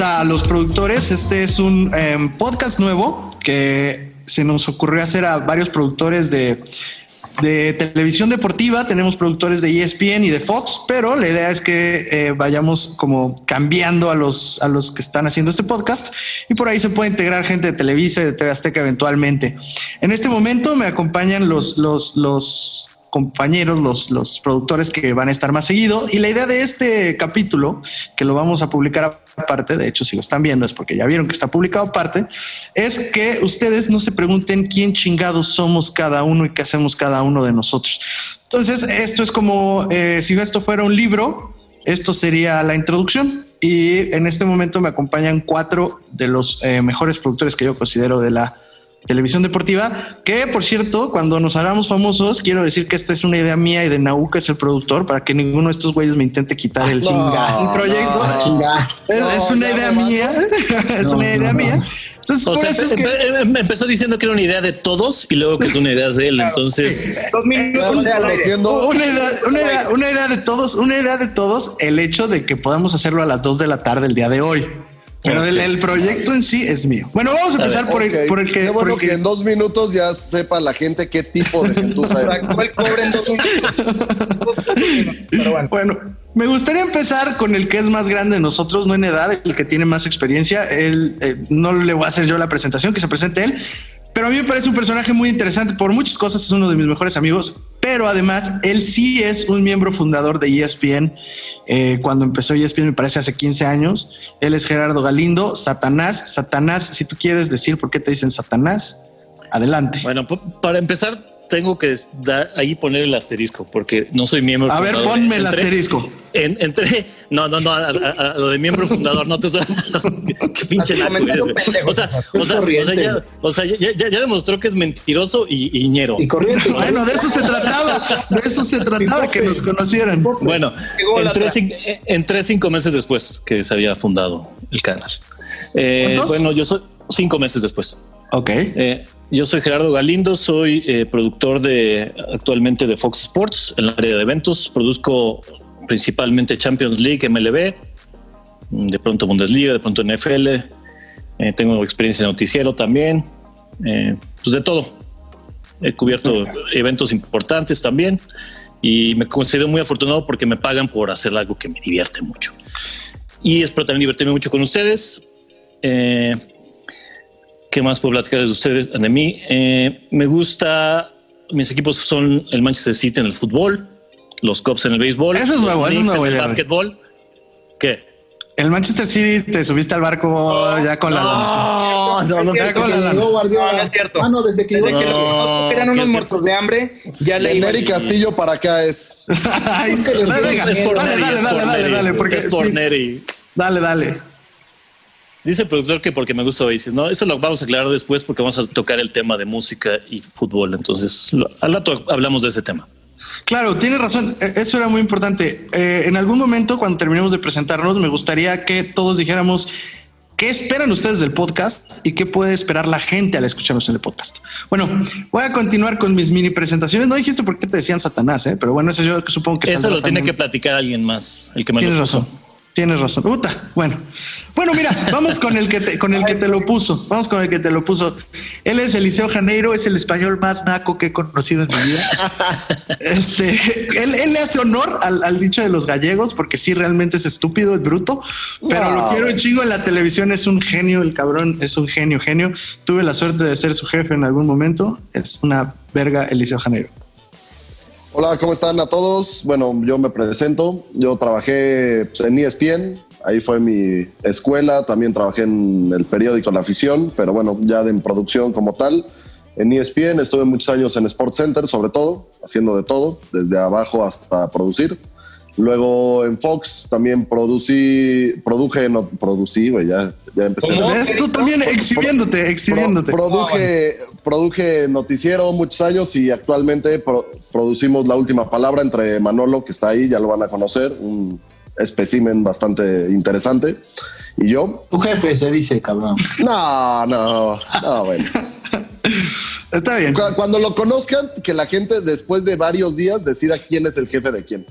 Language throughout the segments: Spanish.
a los productores. Este es un em, podcast nuevo que se nos ocurrió hacer a varios productores de, de televisión deportiva. Tenemos productores de ESPN y de Fox, pero la idea es que eh, vayamos como cambiando a los, a los que están haciendo este podcast y por ahí se puede integrar gente de Televisa y de TV Azteca eventualmente. En este momento me acompañan los, los, los compañeros, los, los productores que van a estar más seguido. Y la idea de este capítulo, que lo vamos a publicar aparte, de hecho, si lo están viendo es porque ya vieron que está publicado aparte, es que ustedes no se pregunten quién chingados somos cada uno y qué hacemos cada uno de nosotros. Entonces, esto es como eh, si esto fuera un libro, esto sería la introducción. Y en este momento me acompañan cuatro de los eh, mejores productores que yo considero de la televisión deportiva, que por cierto, cuando nos hagamos famosos, quiero decir que esta es una idea mía y de Nauca es el productor para que ninguno de estos güeyes me intente quitar el No, proyecto. chinga. es, No, es una idea no mía, es una idea no, mía. Entonces, O por sea, eso es empe- que empe- me empezó diciendo que era una idea de todos y luego que es una idea de él. Entonces, una idea, una, idea, una idea de todos, una idea de todos, el hecho de que podamos hacerlo a las 2 de la tarde el día de hoy. Pero el, el proyecto en sí es mío. Bueno, vamos a empezar por, el, por el que. Qué por bueno el que, en dos minutos ya sepa la gente qué tipo de gentuza es. Sacó el cobre en dos minutos. Pero bueno. Bueno, me gustaría empezar con el que es más grande de nosotros, no en edad, el que tiene más experiencia. Él eh, no le voy a hacer yo la presentación, que se presente él. Pero a mí me parece un personaje muy interesante por muchas cosas. Es uno de mis mejores amigos, pero además él sí es un miembro fundador de ESPN. Eh, cuando empezó ESPN, me parece hace 15 años. Él es Gerardo Galindo, Satanás. Satanás, si tú quieres decir por qué te dicen Satanás, adelante. bueno, para empezar, tengo que dar, ahí poner el asterisco porque no soy miembro. a ver, ponme el Entré- asterisco. En, entré, no, no, no, a, a- a lo de miembro fundador, no te Qué pinche naco eres. O sea, o sea, o sea, ya, o sea, ya, ya- ya demostró que es mentiroso y, y ñero. Y corriente. Bueno, de eso se trataba, de eso se trataba, que nos conocieran. Bueno, entré, otra. cin- eh, entré cinco meses después que se había fundado el canal. Eh, bueno, yo soy cinco meses después. Ok. Eh, yo soy Gerardo Galindo, soy eh, productor de actualmente de Fox Sports en el área de eventos. Produzco principalmente Champions League, MLB, de pronto Bundesliga, de pronto NFL. Eh, tengo experiencia en noticiero también. Eh, pues de todo. He cubierto eventos importantes también y me considero muy afortunado porque me pagan por hacer algo que me divierte mucho. Y espero también divertirme mucho con ustedes. Eh, ¿Qué más puedo platicarles de ustedes, de mí? Eh, me gusta, mis equipos son el Manchester City en el fútbol, los Cubs en el béisbol, Eso es nuevo, eso es nuevo, en el básquetbol. ¿Qué? El Manchester City te subiste al barco ya con la No, no, no. Ya con la lana. No, no es cierto. Ah, no, desde que Desde que lo conozco, eran No, unos muertos de hambre, ya le Neri Castillo para acá es. Ay, dale, dale, Neri, dale, dale, dale, porque es por sí. Neri. Dale, dale. Dice el productor que porque me gusta Oasis, ¿no? Eso lo vamos a aclarar después porque vamos a tocar el tema de música y fútbol. Entonces, lo- al rato hablamos de ese tema. Claro, tienes razón. Eh, Eso era muy importante. Eh, en algún momento, cuando terminemos de presentarnos, me gustaría que todos dijéramos qué esperan ustedes del podcast y qué puede esperar la gente al escucharnos en el podcast. Bueno, voy a continuar con mis mini presentaciones. No dijiste por qué te decían Satanás, ¿eh? pero bueno, eso yo supongo que Eso lo tiene también. que platicar alguien más, el que me Tienes lo razón. Tienes razón. Puta, bueno. Bueno, mira, vamos con el que te, con el que te lo puso. Vamos con el que te lo puso. Él es Eliseo Janeiro, es el español más naco que he conocido en mi vida. Este, él, él le hace honor al, al dicho de los gallegos, porque sí realmente es estúpido, es bruto, pero lo quiero un chingo en la televisión, es un genio, el cabrón es un genio, genio. Tuve la suerte de ser su jefe en algún momento. Es una verga Eliseo Janeiro. Hola, ¿cómo están a todos? Bueno, yo me presento. Yo trabajé pues, en ESPN. Ahí fue mi escuela. También trabajé en el periódico La Afición, pero bueno, ya en producción como tal. En ESPN estuve muchos años en Sports Center, sobre todo, haciendo de todo, desde abajo hasta producir. Luego en Fox también producí, produje, no, producí, güey, ya, ya empecé. ¿Cómo? ¿Ves? Tú también exhibiéndote, exhibiéndote. Pro- produje, produje noticiero muchos años y actualmente pro- producimos la última palabra entre Manolo, que está ahí, ya lo van a conocer, un espécimen bastante interesante, y yo. Tu jefe se dice, cabrón. No, no, no, bueno. Está bien. Cu- Cuando lo conozcan, que la gente después de varios días decida quién es el jefe de quién.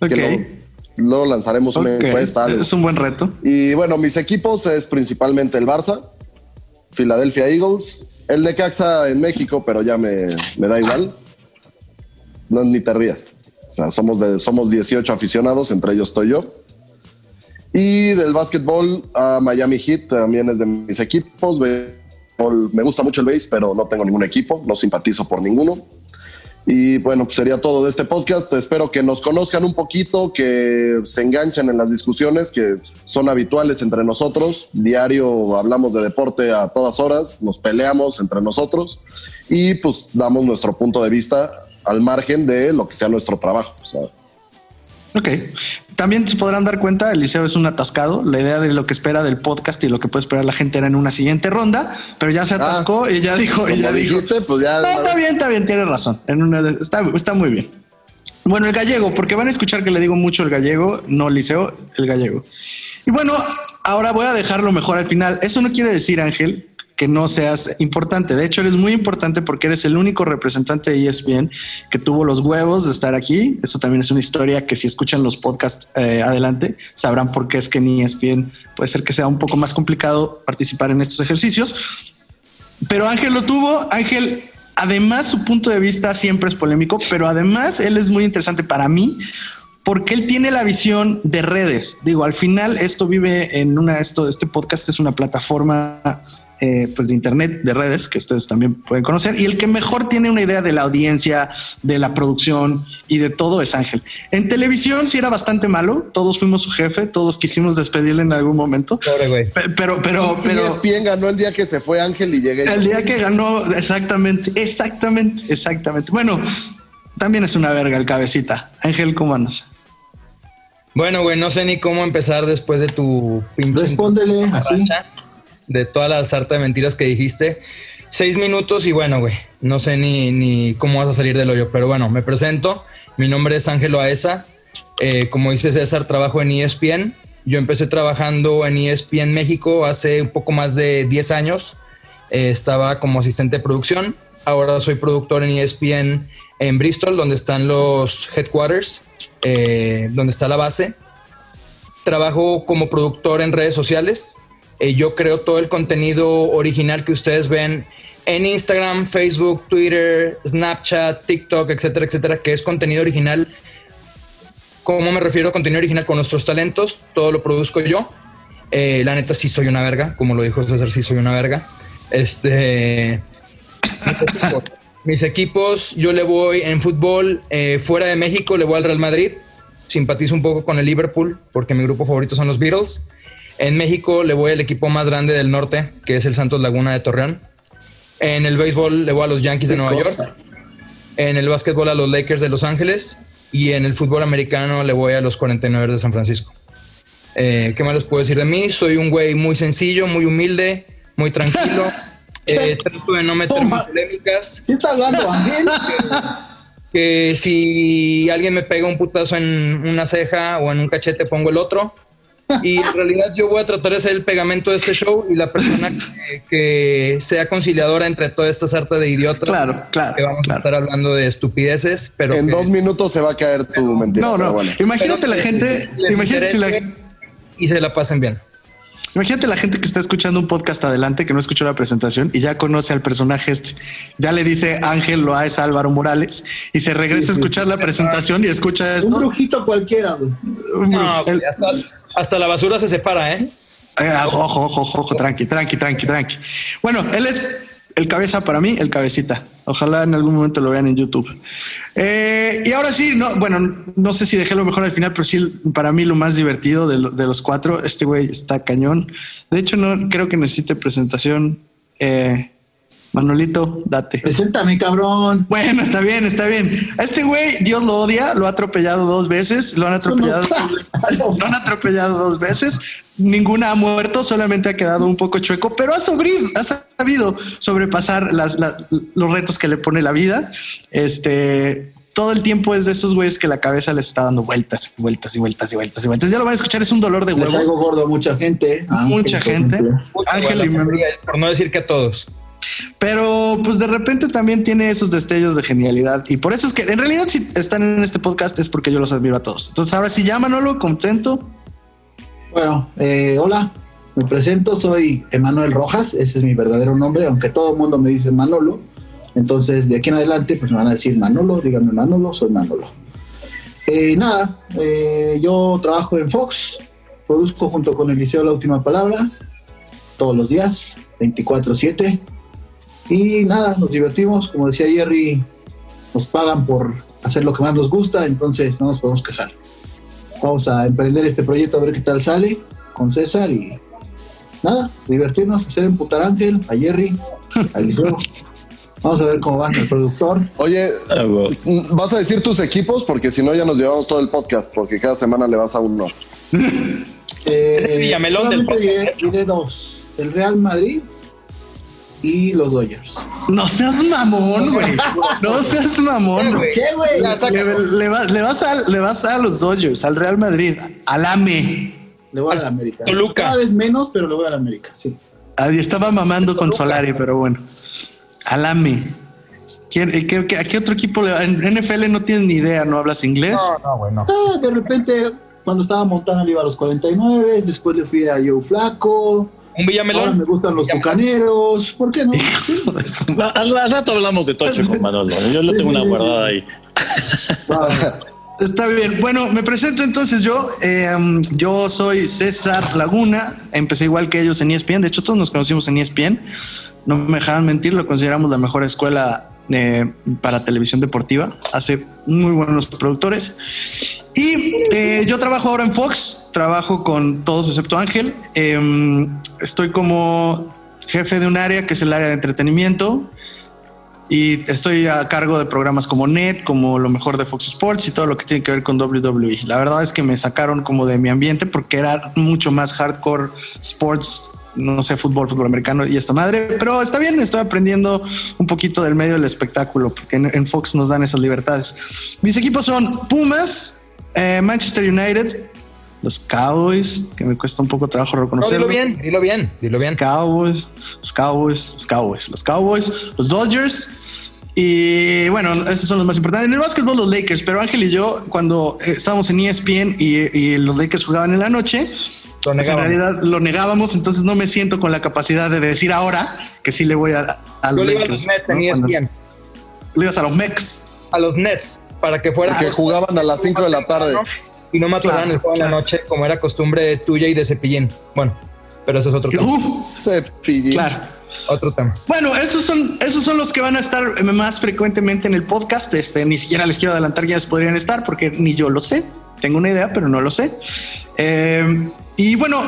Ok. Que Luego lanzaremos una encuesta. Es un buen reto. Y bueno, mis equipos es principalmente el Barça, Philadelphia Eagles, el de Caxa en México, pero ya me, me da igual. No, ni te rías. O sea, somos, de, somos 18 aficionados, entre ellos estoy yo. Y del básquetbol a Miami Heat también es de mis equipos. Me gusta mucho el base, pero no tengo ningún equipo, no simpatizo por ninguno. Y bueno, pues sería todo de este podcast. Espero que nos conozcan un poquito, que se enganchen en las discusiones que son habituales entre nosotros. Diario hablamos de deporte a todas horas, nos peleamos entre nosotros y pues damos nuestro punto de vista al margen de lo que sea nuestro trabajo. Ok. También se podrán dar cuenta, Eliseo es un atascado. La idea de lo que espera del podcast y lo que puede esperar la gente era en una siguiente ronda, pero ya se atascó y ya dijo, y ya como dijo. dijiste, pues ya. No, está bien, está bien, tiene razón. En una de- está, está muy bien. Bueno, el gallego, porque van a escuchar que le digo mucho el gallego, no Liceo, el gallego. Y bueno, ahora voy a dejarlo mejor al final. Eso no quiere decir, Ángel, que no seas importante. De hecho, eres muy importante porque eres el único representante de ESPN que tuvo los huevos de estar aquí. Eso también es una historia que si escuchan los podcasts eh, adelante, sabrán por qué es que en ESPN puede ser que sea un poco más complicado participar en estos ejercicios. Pero Ángel lo tuvo. Ángel, además, su punto de vista siempre es polémico, pero además él es muy interesante para mí porque él tiene la visión de redes. Digo, al final esto vive en una, esto, este podcast es una plataforma eh, pues de internet, de redes, que ustedes también pueden conocer. Y el que mejor tiene una idea de la audiencia, de la producción y de todo es Ángel. En televisión sí era bastante malo. Todos fuimos su jefe, todos quisimos despedirle en algún momento. Pobre güey. Pe- Pero, pero, Y pero. ESPN ganó el día que se fue Ángel y llegué. El día que ganó, exactamente, exactamente, exactamente. Bueno, también es una verga el cabecita. Ángel, ¿cómo andas? Bueno, güey, no sé ni cómo empezar después de tu pinche Respóndele así. racha, de toda la sarta de mentiras que dijiste. Seis minutos y bueno, güey, no sé ni, ni cómo vas a salir del hoyo, pero bueno, me presento. Mi nombre es Ángelo Aesa. Eh, como dice César, trabajo en ESPN. Yo empecé trabajando en ESPN México hace un poco más de 10 años. Eh, estaba como asistente de producción. Ahora soy productor en ESPN en Bristol, donde están los headquarters, eh, donde está la base. Trabajo como productor en redes sociales. Eh, yo creo todo el contenido original que ustedes ven en Instagram, Facebook, Twitter, Snapchat, TikTok, etcétera, etcétera, que es contenido original. ¿Cómo me refiero a contenido original con nuestros talentos? Todo lo produzco yo. Eh, la neta sí soy una verga, como lo dijo César, sí soy una verga. Este, mis equipos, yo le voy en fútbol eh, fuera de México, le voy al Real Madrid. Simpatizo un poco con el Liverpool porque mi grupo favorito son los Beatles. En México le voy al equipo más grande del norte, que es el Santos Laguna de Torreón. En el béisbol le voy a los Yankees de Nueva cosa. York. En el básquetbol a los Lakers de Los Ángeles. Y en el fútbol americano le voy a los 49 de San Francisco. Eh, ¿Qué más les puedo decir de mí? Soy un güey muy sencillo, muy humilde, muy tranquilo. Eh, trato de no meterme en polémicas. ¿Sí está hablando? Que si alguien me pega un putazo en una ceja o en un cachete, pongo el otro. Y en realidad yo voy a tratar de ser el pegamento de este show y la persona que, que sea conciliadora entre toda esta sarta de idiotas. Claro, claro, Que vamos a estar hablando de estupideces, pero En que- dos minutos se va a caer tu mentira. No, no. bueno. Imagínate pero la gente, imagínate si la, y se la pasen bien. imagínate la gente que está escuchando un podcast adelante que no escuchó la presentación y ya conoce al personaje este. Ya le dice Ángel Loaes a Álvaro Morales y se regresa Sí, a sí. escuchar la presentación y escucha Un esto. brujito cualquiera. No, El- hasta, hasta la basura se separa, ¿eh? Eh, ojo, ojo, ojo, ojo, tranqui, tranqui, tranqui, tranqui. Bueno, él es el cabeza para mí, el cabecita. Ojalá en algún momento lo vean en YouTube. Eh, y ahora sí, no, bueno, no sé si dejé lo mejor al final, pero sí, para mí lo más divertido de, de los cuatro, este güey está cañón. De hecho, no creo que necesite presentación. Eh, Manolito, date. Preséntame, cabrón. Bueno, está bien, está bien. Este güey, Dios lo odia, lo ha atropellado dos veces, lo han Eso no- atropellado, lo han atropellado dos veces. Ninguna ha muerto, solamente ha quedado un poco chueco, pero ha, sobrido, ha sabido sobrepasar las, las- los retos que le pone la vida. Este todo el tiempo es de esos güeyes que la cabeza les está dando vueltas y vueltas y vueltas y vueltas y vueltas. Ya lo van a escuchar, es un dolor de huevos. gordo a mucha gente. Mucha gente. Ángel y por no decir que a todos. Pero pues de repente también tiene esos destellos de genialidad. Y por eso es que en realidad si están en este podcast es porque yo los admiro a todos. Entonces ahora sí, ya Manolo, contento. Bueno, eh, hola, me presento, soy Emanuel Rojas, ese es mi verdadero nombre, aunque todo el mundo me dice Manolo. Entonces, de aquí en adelante, pues me van a decir Manolo, díganme Manolo, soy Manolo. Eh, nada, eh, yo trabajo en Fox, produzco junto con Eliseo La Última Palabra, todos los días, 24-7. Y nada, nos divertimos, como decía Jerry, nos pagan por hacer lo que más nos gusta, entonces no nos podemos quejar. Vamos a emprender este proyecto a ver qué tal sale con César y nada, divertirnos, hacer emputar a Ángel, a Jerry, a Eliseo. Vamos a ver cómo va el productor. Oye, Ah. ¿vas a decir tus equipos? Porque si no, ya nos llevamos todo el podcast, porque cada semana le vas a uno. Eh, Villamelón del solamente diré, podcast. diré dos: el Real Madrid y los Dodgers. No seas mamón, güey. No seas mamón. ¿Qué, güey? Le, le va- le vas a, le vas a los Dodgers, al Real Madrid, al AME. Le voy a la América. Toluca. Cada vez menos, pero le voy a la América, sí. Ahí estaba mamando con Solari, pero bueno. Al AME. ¿Quién- eh, qué- qué- ¿A qué otro equipo le va? En NFL no tienes ni idea, ¿no hablas inglés? No, no, bueno. Ah, de repente, cuando estaba Montana le iba a los 49, después le fui a Joe Flaco. Un Ahora Villamelón. me gustan los bucaneros. ¿Por qué no? Al, al rato hablamos de Tocho con Manolo. Yo le tengo una guardada ahí. Está bien. Bueno, me presento entonces yo. Eh, yo soy César Laguna. Empecé igual que ellos en ESPN. De hecho, todos nos conocimos en ESPN. No me dejaron mentir, lo consideramos la mejor escuela eh, para televisión deportiva. Hace muy buenos productores. Y eh, yo trabajo ahora en Fox. Trabajo con todos excepto Ángel. Eh, estoy como jefe de un área que es el área de entretenimiento. Y estoy a cargo de programas como Net, como lo mejor de Fox Sports y todo lo que tiene que ver con WWE. La verdad es que me sacaron como de mi ambiente porque era mucho más hardcore sports, no sé, fútbol, fútbol americano y esta madre. Pero está bien, estoy aprendiendo un poquito del medio del espectáculo porque en, en Fox nos dan esas libertades. Mis equipos son Pumas, eh, Manchester United, los Cowboys, que me cuesta un poco trabajo No, reconocerlo. dilo bien, dilo bien, dilo bien. Los Cowboys, los Cowboys, los Cowboys, los Cowboys, los Dodgers. Y bueno, esos son los más importantes. En el básquetbol, los Lakers, pero Ángel y yo, cuando estábamos en ESPN y, y los Lakers jugaban en la noche, Lo pues en realidad lo negábamos, entonces no me siento con la capacidad de decir ahora que sí le voy a, a Yo los le iba a Lakers. los Nets en ¿no? ESPN. le ibas a los Mex. A los Nets, para que fuera. Que jugaban a las 5 de la tarde. Y no mataran Claro, el juego en la claro. noche, como era costumbre tuya y de Cepillín. Bueno, pero eso es otro tema. Uh, Cepillín. claro. Otro tema. Bueno, esos son, esos son los que van a estar más frecuentemente en el podcast. Este, ni siquiera les quiero adelantar quiénes podrían estar porque ni yo lo sé. Tengo una idea, pero no lo sé. Eh, y bueno,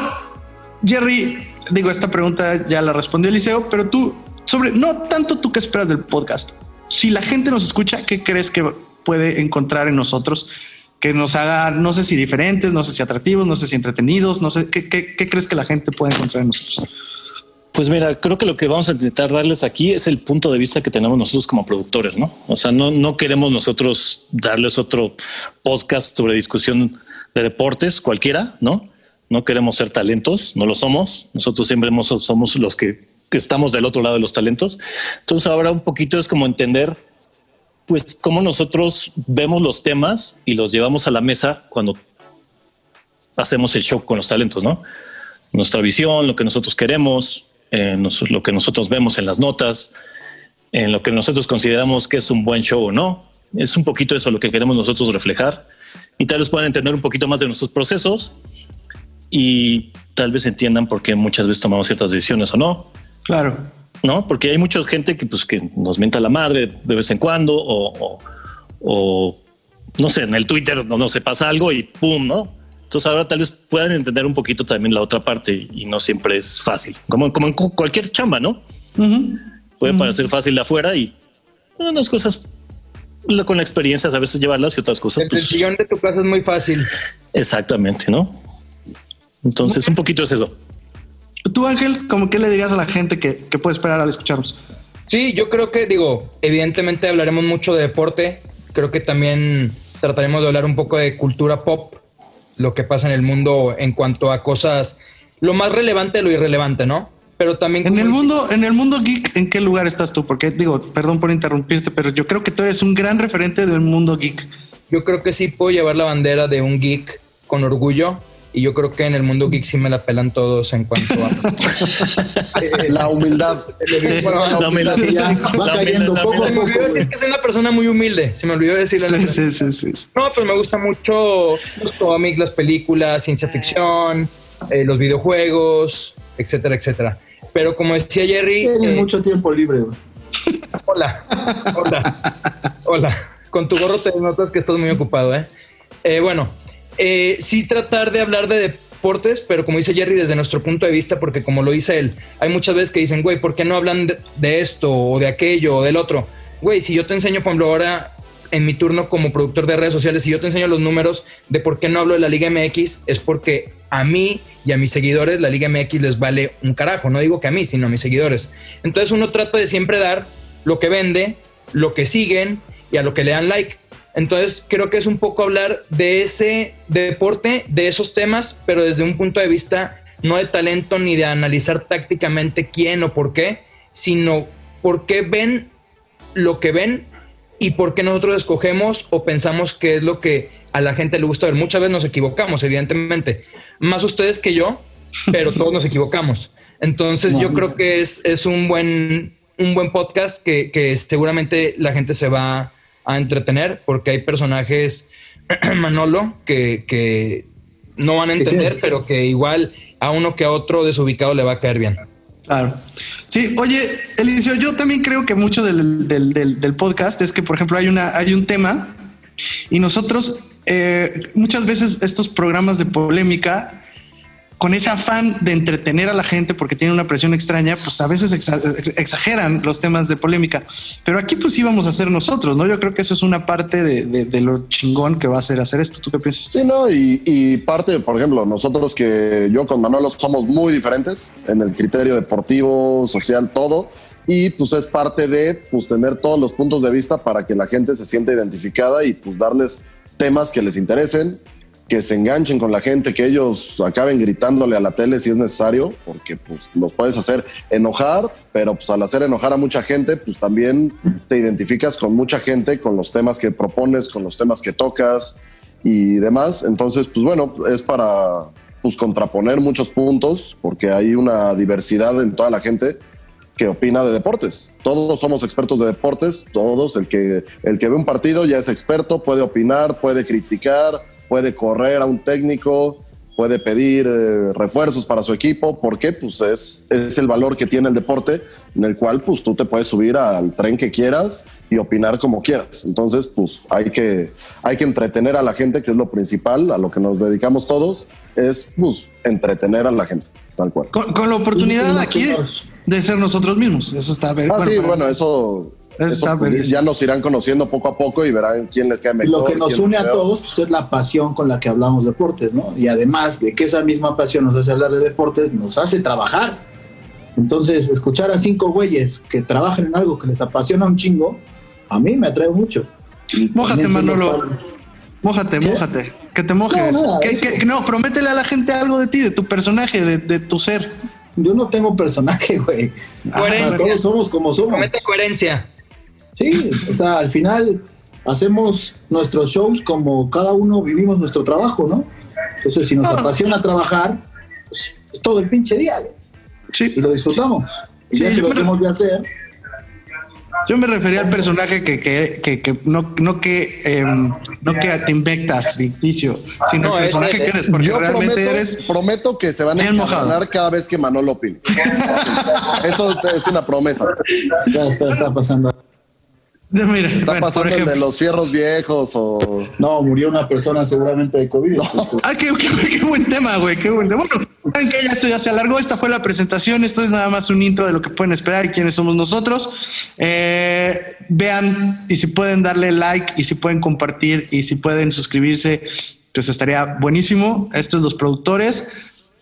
Jerry, digo, esta pregunta ya la respondió Eliseo, pero tú, sobre no tanto tú qué esperas del podcast. Si la gente nos escucha, ¿qué crees que puede encontrar en nosotros? Que nos haga, no sé si diferentes, no sé si atractivos, no sé si entretenidos, no sé, ¿qué, qué, crees que la gente puede encontrar en nosotros? Pues mira, creo que lo que vamos a intentar darles aquí es el punto de vista que tenemos nosotros como productores, ¿no? O sea, no, no queremos nosotros darles otro podcast sobre discusión de deportes cualquiera, ¿no? No queremos ser talentos, no lo somos. Nosotros siempre hemos- somos los que, que estamos del otro lado de los talentos. Entonces ahora un poquito es como entender, pues, cómo nosotros vemos los temas y los llevamos a la mesa cuando hacemos el show con los talentos, ¿no? Nuestra visión, lo que nosotros queremos, eh, lo que nosotros vemos en las notas, en lo que nosotros consideramos que es un buen show o no. Es un poquito eso lo que queremos nosotros reflejar y tal vez puedan entender un poquito más de nuestros procesos y tal vez entiendan por qué muchas veces tomamos ciertas decisiones o no. Claro. ¿No? Porque hay mucha gente que, pues, que nos mienta la madre de vez en cuando o, o- o, no sé, en el Twitter no, no se pasa algo y pum, ¿no? Entonces ahora tal vez puedan entender un poquito también la otra parte y no siempre es fácil, como, como en cu- cualquier chamba, ¿no? Puede parecer fácil de afuera y unas cosas con la experiencia a veces llevarlas y otras cosas. El Pues, sillón de tu casa es muy fácil. exactamente, ¿no? Entonces un poquito es eso. Tú, Ángel, ¿cómo qué le dirías a la gente que, que puede esperar al escucharnos? Sí, yo creo que, digo, evidentemente hablaremos mucho de deporte. Creo que también trataremos de hablar un poco de cultura pop, lo que pasa en el mundo en cuanto a cosas, lo más relevante lo irrelevante, ¿no? pero también... En como el dice- mundo, en el mundo geek, ¿en qué lugar estás tú? Porque digo, perdón por interrumpirte, pero yo creo que tú eres un gran referente del mundo geek. Yo creo que sí puedo llevar la bandera de un geek con orgullo. Y yo creo que en el mundo geek sí me la pelan todos en cuanto a... La humildad. La humildad. Ya, va La cayendo humildad, poco a la se me poco. olvidó decir que soy una persona muy humilde. Se me olvidó decirlo. Sí, sí, sí, sí, sí. No, pero me gusta mucho los cómics, las películas, ciencia ficción, eh, los videojuegos, etcétera, etcétera. Pero como decía Jerry, Tienes eh, mucho tiempo libre, hola, hola, hola. Con tu gorro te notas que estás muy ocupado, ¿eh? Eh, bueno, eh, sí tratar de hablar de deportes, pero como dice Jerry, desde nuestro punto de vista, porque como lo dice él, hay muchas veces que dicen, güey, ¿por qué no hablan de, de esto o de aquello o del otro? Güey, si yo te enseño, por ejemplo, ahora en mi turno como productor de redes sociales, si yo te enseño los números de por qué no hablo de la Liga MX, es porque a mí y a mis seguidores la Liga MX les vale un carajo. No digo que a mí, sino a mis seguidores. Entonces uno trata de siempre dar lo que vende, lo que siguen y a lo que le dan like. Entonces creo que es un poco hablar de ese deporte, de esos temas, pero desde un punto de vista no de talento ni de analizar tácticamente quién o por qué, sino por qué ven lo que ven y por qué nosotros escogemos o pensamos que es lo que a la gente le gusta ver. Muchas veces nos equivocamos, evidentemente. Más ustedes que yo, pero todos nos equivocamos. Entonces yo creo que es, es un, buen, un buen podcast que, que seguramente la gente se va a entretener porque hay personajes, Manolo, que, que no van a entender, pero que igual a uno que a otro desubicado le va a caer bien. Claro. Sí, oye, Elicio, yo también creo que mucho del, del- del- del podcast es que, por ejemplo, hay, una, hay un tema y nosotros eh, muchas veces estos programas de polémica, con ese afán de entretener a la gente porque tiene una presión extraña, pues a veces exa- ex- exageran los temas de polémica. Pero aquí pues íbamos a ser nosotros, ¿no? Yo creo que eso es una parte de, de- de lo chingón que va a ser hacer esto. ¿Tú qué piensas? Sí, no, y, y parte, por ejemplo, nosotros que yo con Manolo somos muy diferentes en el criterio deportivo, social, todo. Y pues es parte de pues tener todos los puntos de vista para que la gente se sienta identificada y pues darles temas que les interesen, que se enganchen con la gente, que ellos acaben gritándole a la tele si es necesario, porque pues los puedes hacer enojar, pero pues al hacer enojar a mucha gente, pues también te identificas con mucha gente, con los temas que propones, con los temas que tocas y demás. Entonces, pues bueno, es para pues contraponer muchos puntos, porque hay una diversidad en toda la gente que opina de deportes. Todos somos expertos de deportes, todos. El que, el que ve un partido ya es experto, puede opinar, puede criticar, puede correr a un técnico, puede pedir eh, refuerzos para su equipo. ¿Por qué? Pues es, es el valor que tiene el deporte, en el cual pues tú te puedes subir al tren que quieras y opinar como quieras. Entonces, pues hay que, hay que entretener a la gente, que es lo principal, a lo que nos dedicamos todos, es pues entretener a la gente, tal cual. Con, con la oportunidad aquí de ser nosotros mismos. Eso está bien. Ah, sí, bueno, eso, Eso pues, ya nos irán conociendo poco a poco y verán quién les cae mejor. lo que nos une a todos pues, es la pasión con la que hablamos deportes, ¿no? Y además de que esa misma pasión nos hace hablar de deportes, nos hace trabajar. Entonces, escuchar a cinco güeyes que trabajan en algo que les apasiona un chingo, a mí me atrae mucho. Y Mójate, Manolo. Mójate, ¿Qué? mójate. Que te mojes. No, nada, Que- no, prométele a la gente algo de ti, de tu personaje, de, de tu ser. Yo no tengo personaje, güey. Coherencia. Todos somos como somos. Promete coherencia. Sí, o sea, al final hacemos nuestros shows como cada uno vivimos nuestro trabajo, ¿no? Entonces, si nos Ah. apasiona trabajar, pues, es todo el pinche día, Sí. y lo disfrutamos. Y Sí, ya que yo lo me- tenemos que hacer, Yo me refería al personaje que, que, que, que no, no que em, no que te invectas ficticio, sino No, el personaje que eres, porque Yo realmente prometo, eres. prometo que se van a encabronar cada vez que Manolo opine. Eso es una promesa. espera, está pasando. Mira, Está bueno, pasando el de los fierros viejos o... No, murió una persona seguramente de COVID. entonces, Ay, qué, qué- qué buen tema, güey, qué buen tema. Bueno, saben que ya esto ya se alargó. Esta fue la presentación. Esto es nada más un intro de lo que pueden esperar y quiénes somos nosotros. Eh, vean y si pueden darle like y si pueden compartir y si pueden suscribirse, pues estaría buenísimo. Estos los productores.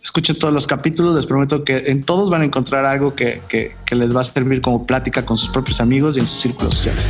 Escuchen todos los capítulos. Les prometo que en todos van a encontrar algo que, que- que les va a servir como plática con sus propios amigos y en sus círculos sociales.